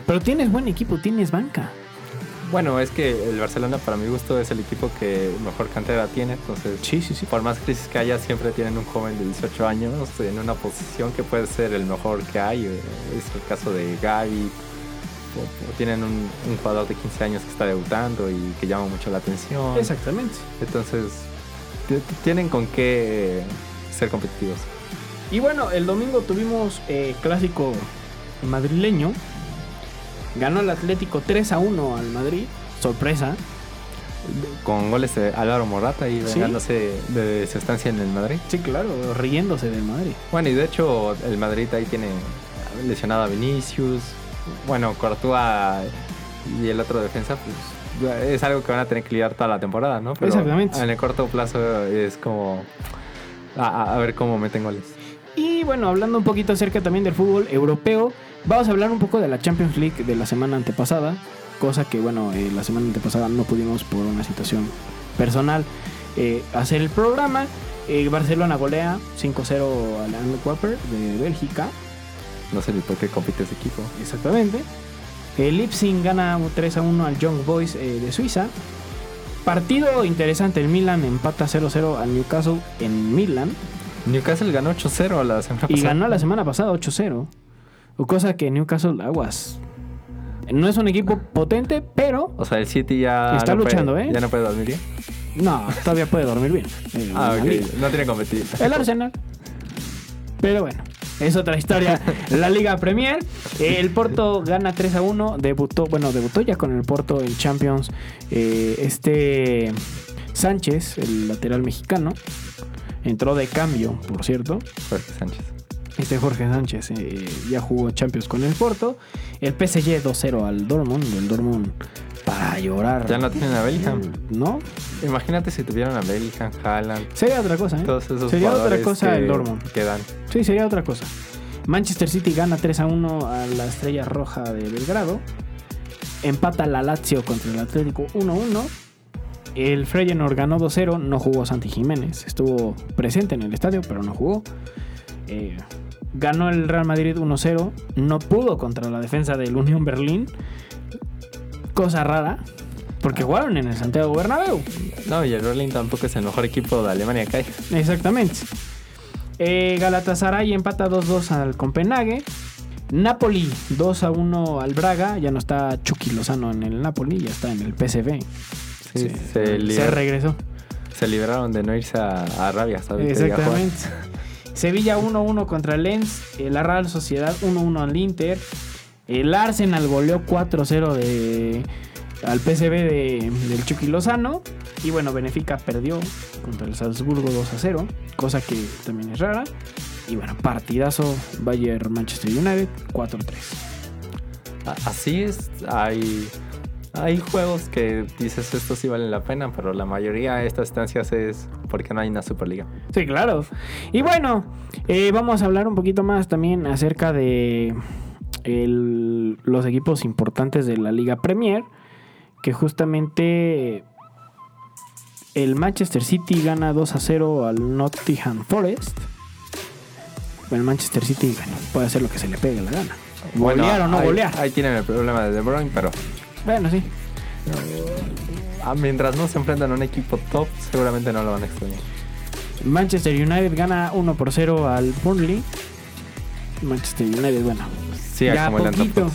pero tienes buen equipo, tienes banca. Bueno, es que el Barcelona, para mi gusto, es el equipo que mejor cantera tiene. Entonces, Sí, sí, sí. por más crisis que haya, siempre tienen un joven de 18 años en una posición que puede ser el mejor que hay. Eh, Es el caso de Gaby. O, o tienen un, un jugador de 15 años que está debutando y que llama mucho la atención. Exactamente. Entonces, tienen con qué ser competitivos. Y bueno, el domingo tuvimos eh, clásico madrileño. Ganó el Atlético 3 a 1 al Madrid. Sorpresa. Con goles de Álvaro Morata y Sí. vengándose de su estancia en el Madrid. Sí, claro, riéndose del Madrid. Bueno, y de hecho el Madrid ahí tiene lesionado a Vinicius. Bueno, Courtois y el otro defensa, pues es algo que van a tener que lidiar toda la temporada, ¿no? Exactamente. En el corto plazo es como a, ver cómo meten goles. Y bueno, hablando un poquito acerca también del fútbol europeo, vamos a hablar un poco de la Champions League de la semana antepasada, cosa que bueno, eh, la semana antepasada no pudimos por una situación personal eh, hacer el programa. Eh, Barcelona golea 5-0 al Antwerp de Bélgica, No sé ni por qué compite ese equipo. exactamente. El Leipzig gana 3-1 al Young Boys eh, de Suiza. Partido interesante, el Milan empata 0-0 al Newcastle en Milan. Newcastle ganó 8-0 la semana Y pasada. ganó la semana pasada 8-0. O Cosa que Newcastle Aguas. No es un equipo potente, pero O sea, el City ya Está no puede- luchando, ¿eh? Ya no puede dormir bien. no, todavía puede dormir bien. Ah, ok. No tiene competir. El Arsenal. Pero bueno, es otra historia. La Liga Premier. El Porto gana 3 a 1. Debutó, bueno, debutó ya con el Porto en Champions. eh, este Sánchez, el lateral mexicano. Entró de cambio, por cierto. Jorge Sánchez. Este Jorge Sánchez eh, ya jugó Champions con el Porto. El PSG 2-0 al Dortmund. El Dortmund para llorar. Ya no tienen a Bellingham. ¿No? Imagínate si tuvieran a Bellingham, Haaland, Sería otra cosa, ¿eh? todos esos Sería otra cosa que, el Dortmund. que dan. Sí, sería otra cosa. Manchester City gana 3 a 1 a la Estrella Roja de Belgrado. Empata la Lazio contra el Atlético 1-1. El Feyenoord ganó 2-0. No jugó Santi Jiménez. Estuvo presente en el estadio, pero no jugó. Eh, ganó el Real Madrid 1-0. No pudo contra la defensa del Unión Berlín. Cosa rara. Porque jugaron en el Santiago Bernabéu. No, y el Berlin tampoco es el mejor equipo de Alemania que hay. Exactamente. Eh, Galatasaray empata 2-2 al Copenhague. Napoli 2 a 1 al Braga. Ya no está Chucky Lozano en el Napoli, ya está en el PSV. Sí, Se, se, se liber- regresó. se liberaron de no irse a, a Arabia, ¿sabes? Exactamente. Sevilla 1-1 contra el Lens. eh, La Real Sociedad 1-1 al Inter. El Arsenal goleó 4-0 de, al PSV de- del Chucky Lozano. Y bueno, Benfica perdió contra el Salzburgo 2-0. Cosa que también es rara. Y bueno, partidazo Bayern Manchester United 4-3. A- Así es, hay, hay juegos que dices estos sí valen la pena, pero la mayoría de estas estancias es porque no hay una Superliga. Sí, claro. Y bueno, eh, vamos a hablar un poquito más también acerca de el- los equipos importantes de la Liga Premier. Que justamente el Manchester City gana 2 a 0 al Nottingham Forest. El Manchester City bueno, puede hacer lo que se le pegue la gana. Bueno, golear o no ahí- golear. Ahí tienen el problema de De Bruyne, pero Bueno, sí. Ah, mientras no se enfrentan a un equipo top, seguramente no lo van a extrañar. Manchester United gana 1 por 0 al Burnley. Manchester United, bueno, Ya acumulan poquito.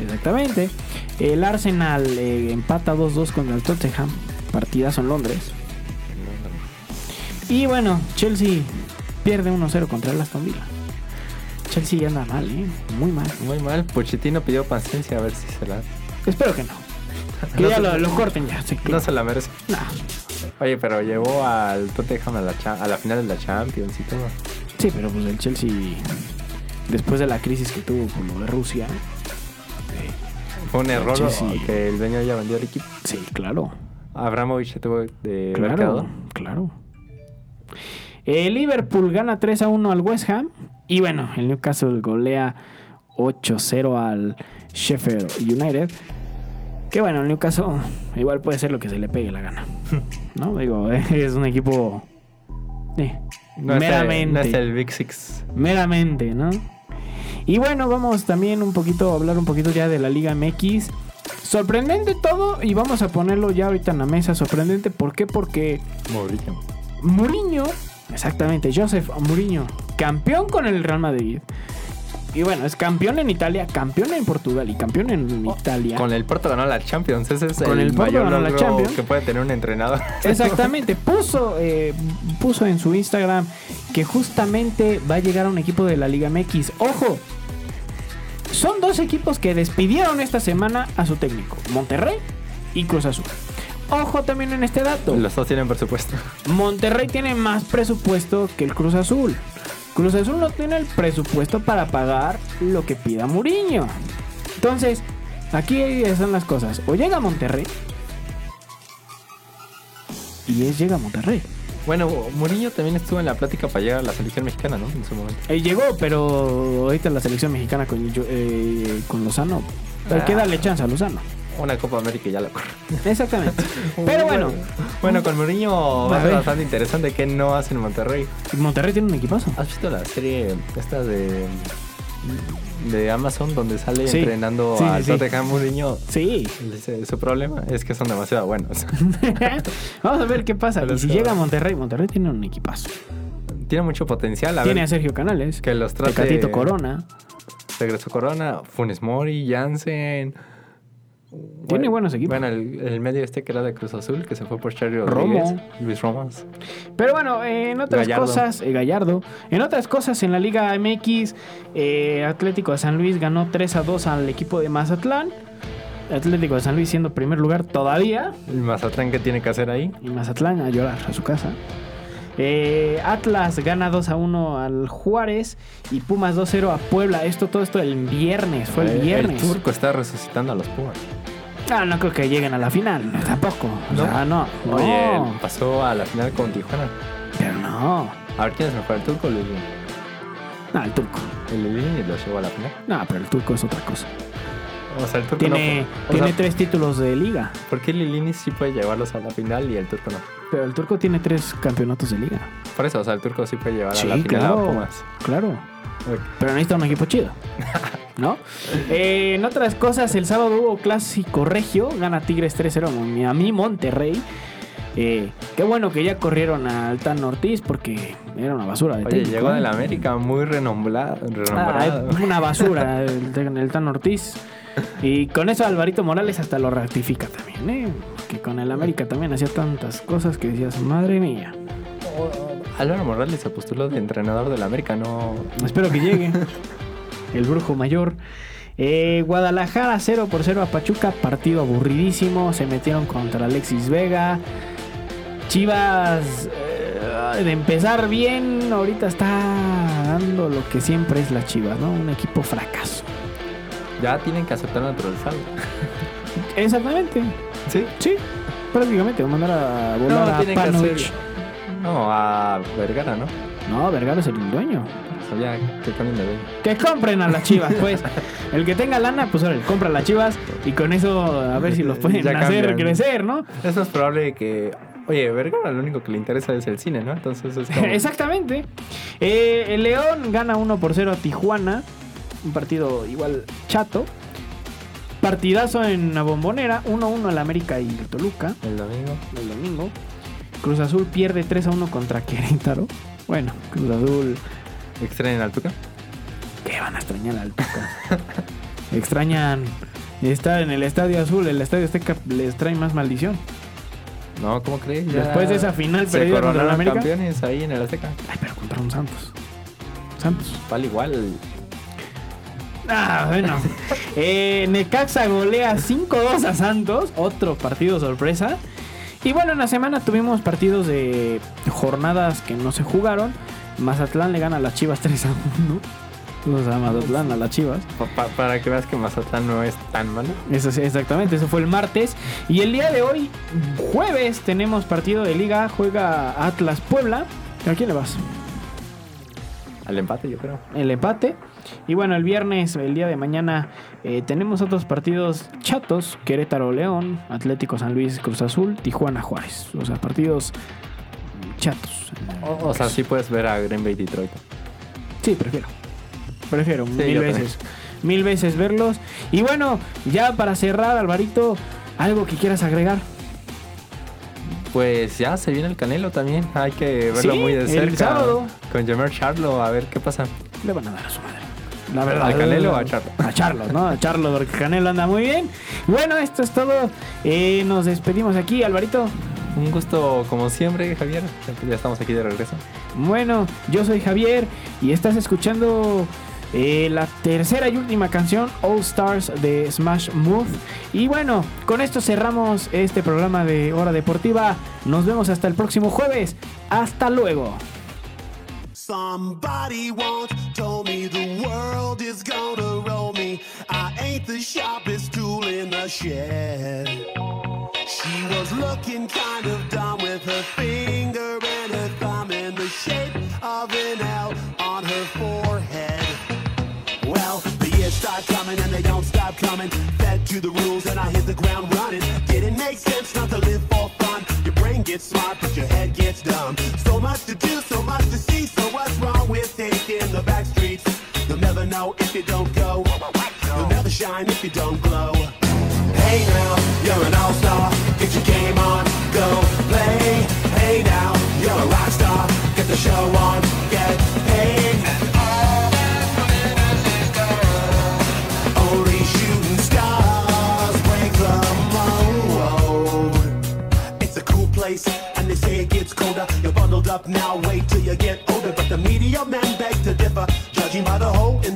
Exactamente. El Arsenal eh, empata 2-2 contra el Tottenham. Partidazo en Londres. Y bueno, Chelsea pierde 1-0 contra el Aston Villa. Chelsea ya anda mal, ¿eh? Muy mal. Muy mal. Pochettino pidió paciencia a ver si se la. Espero que no. Que No ya se- lo, lo corten ya. sí, No se la merece. Nah. Oye, pero llevó al Tottenham a la, cha- a la final de la Champions y todo. Sí, pero pues el Chelsea, después de la crisis que tuvo con lo de Rusia, Fue un error Chelsea. que el dueño ya vendió el equipo. sí, claro. Abramovich se tuvo de haber Claro, quedado. claro. El Liverpool gana 3 a 1 al West Ham. Y bueno, el Newcastle golea 8-0 al Sheffield United. Que bueno, el Newcastle igual puede ser lo que se le pegue la gana. ¿No? Digo, es un equipo. eh, No es, el, meramente. no es el Big Six. meramente, ¿no? Y bueno, vamos también un poquito a hablar un poquito ya de la Liga MX. Sorprendente todo y vamos a ponerlo ya ahorita en la mesa. Sorprendente, ¿por qué? Porque Mourinho. Mourinho, exactamente, Joseph Mourinho, campeón con el Real Madrid. Y bueno, es campeón en Italia, campeón en Portugal y campeón en Italia. Con el Porto ganó la Champions. Ese es Con el, el Porto ganó la Champions. que puede tener un entrenador. Exactamente, puso, eh, puso en su Instagram que justamente va a llegar a un equipo de la Liga MX. Ojo, son dos equipos que despidieron esta semana a su técnico, Monterrey y Cruz Azul. Ojo también en este dato. Los dos tienen presupuesto. Monterrey tiene más presupuesto que el Cruz Azul. Cruz Azul no tiene el presupuesto para pagar lo que pida Muriño. Entonces, aquí están las cosas. O llega Monterrey. Y es llega Monterrey. Bueno, Mourinho también estuvo en la plática para llegar a la selección mexicana, ¿no? En su momento. Eh, llegó, pero ahorita la selección mexicana con, eh, con Lozano. Que Ah. darle chance a Lozano. Una Copa América y ya la corre. Exactamente. Pero bueno, Bueno, con Mourinho va A ser bastante interesante que no hace en Monterrey. Monterrey tiene un equipazo. ¿Has visto la serie esta de de Amazon donde sale Sí. entrenando Sí, al sí, sí. Tottenham Mourinho? Sí. Su problema es que son demasiado buenos. Vamos a ver qué pasa. Pero Y si llega a Monterrey, Monterrey tiene un equipazo. Tiene mucho potencial. A Tiene a Sergio Canales, que los trate- Tecatito Corona. regresó Corona, Funes Mori, Jansen. Tiene buenos equipos. Bueno, el, el medio este que era de Cruz Azul, que se fue por Romo. Rodríguez, Luis Romas. Pero bueno, en otras Gallardo. cosas, eh, Gallardo. En otras cosas, en la Liga MX, eh, Atlético de San Luis ganó 3 a 2 al equipo de Mazatlán. Atlético de San Luis siendo primer lugar todavía. El Mazatlán que tiene que hacer ahí. Y Mazatlán a llorar a su casa. Eh, Atlas gana 2 a 1 al Juárez y Pumas 2 0 a Puebla. Esto, todo esto el viernes, fue el viernes. El turco está resucitando a los Pumas. Ah, no creo que lleguen a la final, tampoco. O ¿No? sea, no. no. Oye, pasó a la final con Tijuana. pero no. A ver quién es mejor, el turco o el. No, el turco. El Lilini los llevó a la final. No, pero el turco es otra cosa. O sea, el turco Tiene, no. tiene sea, tres títulos de liga. ¿Por qué Lilini sí puede llevarlos a la final y el turco no? Pero el turco tiene tres campeonatos de liga. Por eso, o sea, el turco sí puede llevar Sí, a la final claro. a Pumas. Claro. Ok. Pero necesita un equipo chido. ¿No? Eh, en otras cosas, el sábado hubo clásico regio. Gana Tigres 3-0 a mi Monterrey. Eh, qué bueno que ya corrieron al Tan Ortiz porque era una basura de Oye, técnico, llegó ¿eh? de la América muy renombrado. Ah, renombrado. es una basura el, el Tan Ortiz. Y con eso Alvarito Morales hasta lo ratifica también, ¿eh? Que con el América también hacía tantas cosas que decías, madre mía. Álvaro Morales se postuló de entrenador del América, no. Espero que llegue. El brujo mayor. Eh, Guadalajara 0 por 0 a Pachuca. Partido aburridísimo. Se metieron contra Alexis Vega. Chivas. eh, de empezar bien. Ahorita está dando lo que siempre es la Chivas, ¿no? Un equipo fracaso. Ya tienen que aceptar naturalizado. Exactamente. Sí. Sí. Prácticamente. Mandar a volar a tienen que Panovich. hacer. No, a Vergara, ¿no? No, Vergara es el dueño. Sabía que. Que compren a las chivas, pues. El que tenga lana, pues ahora compra a las chivas y con eso a ver si los pueden Ya hacer cambian. crecer, ¿no? Es más probable que. Oye, Vergara lo único que le interesa es el cine, ¿no? Entonces es como. Exactamente. Eh, el León gana 1 por 0 a Tijuana. Un partido igual chato. Partidazo en la bombonera, 1-1 el América y el Toluca El domingo. el domingo. Cruz Azul pierde 3-1 contra Querétaro. Bueno, Cruz Azul, Extrañan al Tuca. ¿qué van a extrañar al Tuca? Extrañan estar en el Estadio Azul, el Estadio Azteca les trae más maldición. No, ¿cómo crees? Ya Después de esa final se perdida contra el América. campeones ahí en el Azteca. Ay, pero contra un Santos. Santos. Vale igual. Ah, bueno. Eh, Necaxa golea 5-2 a Santos. Otro partido sorpresa. Y bueno, en la semana tuvimos partidos de jornadas que no se jugaron. Mazatlán le gana a las Chivas 3 a 1. O sea, Mazatlán a las Chivas. Pa- pa- para que veas que Mazatlán no es tan malo. Eso sí, exactamente. Eso fue el martes. Y el día de hoy, jueves, tenemos partido de liga. Juega Atlas Puebla. ¿A quién le vas? Al empate, yo creo. el empate. Y bueno, el viernes, el día de mañana, eh, tenemos otros partidos chatos: Querétaro León, Atlético San Luis Cruz Azul, Tijuana Juárez. O sea, partidos chatos. O, o sea, sí puedes ver a Green Bay Detroit. Sí, prefiero. Prefiero mil veces. Mil veces verlos. Y bueno, ya para cerrar, Alvarito, algo que quieras agregar. Pues ya se viene el Canelo también. Hay que verlo Sí, muy de el cerca. sábado. Con Jamer Charlo, a ver qué pasa. Le van a dar a su madre. La verdad. ¿A Canelo o a Charlo? A Charlo, ¿no? A Charlo, porque Canelo anda muy bien. Bueno, esto es todo. Eh, nos despedimos aquí, Alvarito. Un gusto como siempre, Javier. Ya estamos aquí de regreso. Bueno, yo soy Javier y estás escuchando eh, la tercera y última canción, All Stars de Smash Move. Y bueno, con esto cerramos este programa de Hora Deportiva. Nos vemos hasta el próximo jueves. Hasta luego. Somebody is gonna roll me. I ain't the sharpest tool in the shed. She was looking kind of dumb with her finger and her thumb in the shape of an L on her forehead. Well, the years start coming and they don't stop coming. Fed to the rules and I hit the ground running. Didn't make sense not to live for fun. Your brain gets smart, but your head gets dumb. So much to know if you don't go. You'll never shine if you don't glow. Hey now,